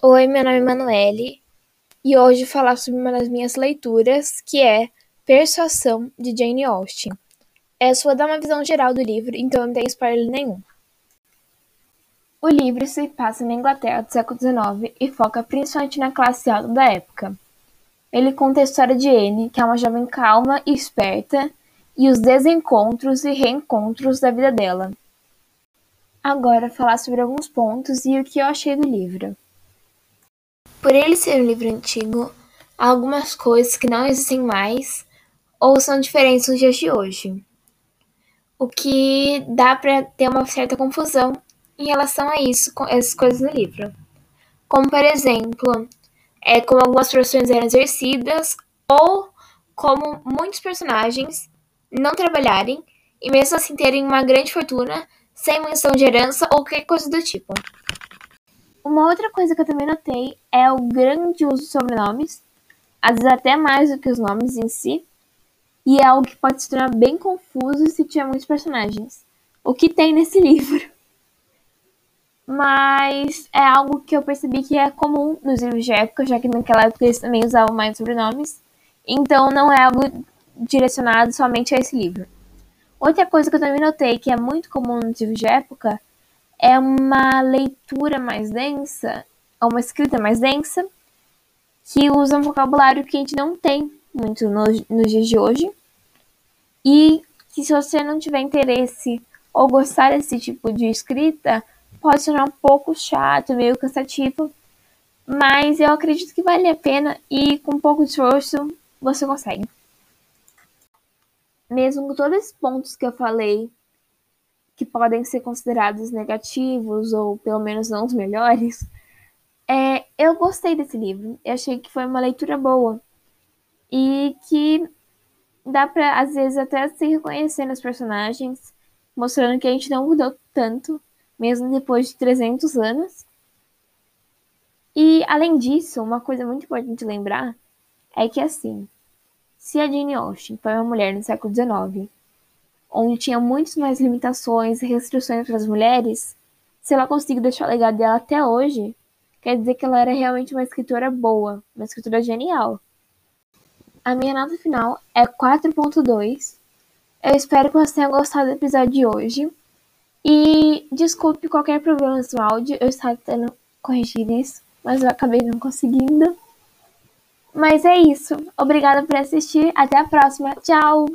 Oi, meu nome é Manuele e hoje vou falar sobre uma das minhas leituras, que é Persuasão, de Jane Austen. Eu só vou dar uma visão geral do livro, então não tem spoiler nenhum. O livro se passa na Inglaterra do século XIX e foca principalmente na classe alta da época. Ele conta a história de Anne, que é uma jovem calma e esperta, e os desencontros e reencontros da vida dela. Agora, falar sobre alguns pontos e o que eu achei do livro. Por ele ser um livro antigo, há algumas coisas que não existem mais ou são diferentes nos dias de hoje, o que dá para ter uma certa confusão em relação a isso, com essas coisas no livro. Como, por exemplo, é como algumas profissões eram exercidas ou como muitos personagens não trabalharem e mesmo assim terem uma grande fortuna sem menção de herança ou qualquer coisa do tipo. Uma outra coisa que eu também notei é o grande uso de sobrenomes, às vezes até mais do que os nomes em si, e é algo que pode se tornar bem confuso se tiver muitos personagens. O que tem nesse livro? Mas é algo que eu percebi que é comum nos livros de época, já que naquela época eles também usavam mais sobrenomes. Então não é algo direcionado somente a esse livro. Outra coisa que eu também notei que é muito comum nos livros de época é uma leitura mais densa, ou uma escrita mais densa, que usa um vocabulário que a gente não tem muito nos, nos dias de hoje. E que se você não tiver interesse ou gostar desse tipo de escrita, pode ser um pouco chato, meio cansativo, mas eu acredito que vale a pena e com um pouco de esforço você consegue. Mesmo com todos esses pontos que eu falei que podem ser considerados negativos ou pelo menos não os melhores, é, eu gostei desse livro. Eu achei que foi uma leitura boa e que dá para às vezes até se reconhecer nos personagens, mostrando que a gente não mudou tanto, mesmo depois de 300 anos. E além disso, uma coisa muito importante lembrar é que assim, se a Jane Austen foi uma mulher no século XIX onde tinha muitas mais limitações e restrições para as mulheres, se ela conseguiu deixar o legado dela até hoje, quer dizer que ela era realmente uma escritora boa, uma escritora genial. A minha nota final é 4.2. Eu espero que você tenha gostado do episódio de hoje. E desculpe qualquer problema no áudio, eu estava tentando corrigir isso, mas eu acabei não conseguindo. Mas é isso. Obrigada por assistir. Até a próxima. Tchau!